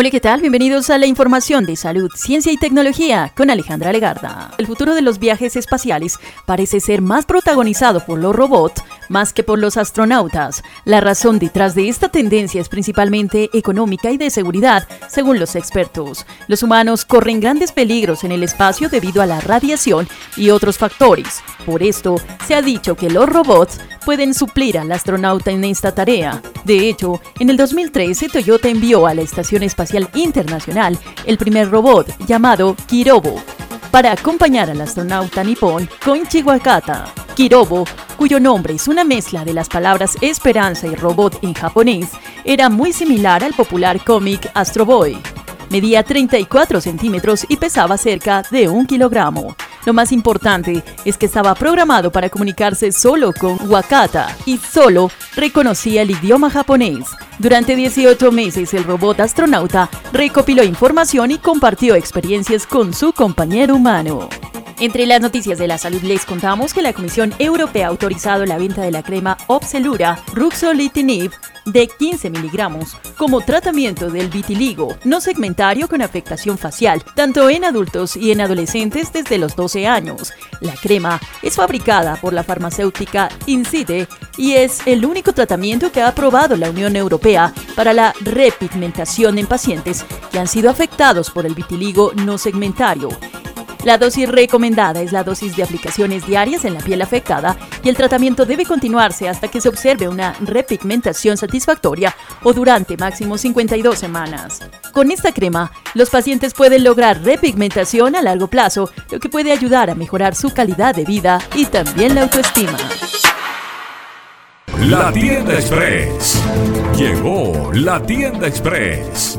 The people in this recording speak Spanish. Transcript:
Hola, ¿qué tal? Bienvenidos a la información de salud, ciencia y tecnología con Alejandra Legarda. El futuro de los viajes espaciales parece ser más protagonizado por los robots más que por los astronautas. La razón detrás de esta tendencia es principalmente económica y de seguridad, según los expertos. Los humanos corren grandes peligros en el espacio debido a la radiación y otros factores. Por esto, se ha dicho que los robots pueden suplir al astronauta en esta tarea. De hecho, en el 2013 Toyota envió a la Estación Espacial Internacional el primer robot llamado Kirobo para acompañar al astronauta nipón Koichi Wakata. Kirobo, cuyo nombre es una mezcla de las palabras esperanza y robot en japonés, era muy similar al popular cómic Astro Boy. Medía 34 centímetros y pesaba cerca de un kilogramo. Lo más importante es que estaba programado para comunicarse solo con Wakata y solo reconocía el idioma japonés. Durante 18 meses el robot astronauta recopiló información y compartió experiencias con su compañero humano. Entre las noticias de la salud les contamos que la Comisión Europea ha autorizado la venta de la crema Opselura Ruxolitinib de 15 miligramos como tratamiento del vitiligo no segmentario con afectación facial, tanto en adultos y en adolescentes desde los 12 años. La crema es fabricada por la farmacéutica Incide y es el único tratamiento que ha aprobado la Unión Europea para la repigmentación en pacientes que han sido afectados por el vitiligo no segmentario. La dosis recomendada es la dosis de aplicaciones diarias en la piel afectada y el tratamiento debe continuarse hasta que se observe una repigmentación satisfactoria o durante máximo 52 semanas. Con esta crema, los pacientes pueden lograr repigmentación a largo plazo, lo que puede ayudar a mejorar su calidad de vida y también la autoestima. La tienda express. Llegó la tienda express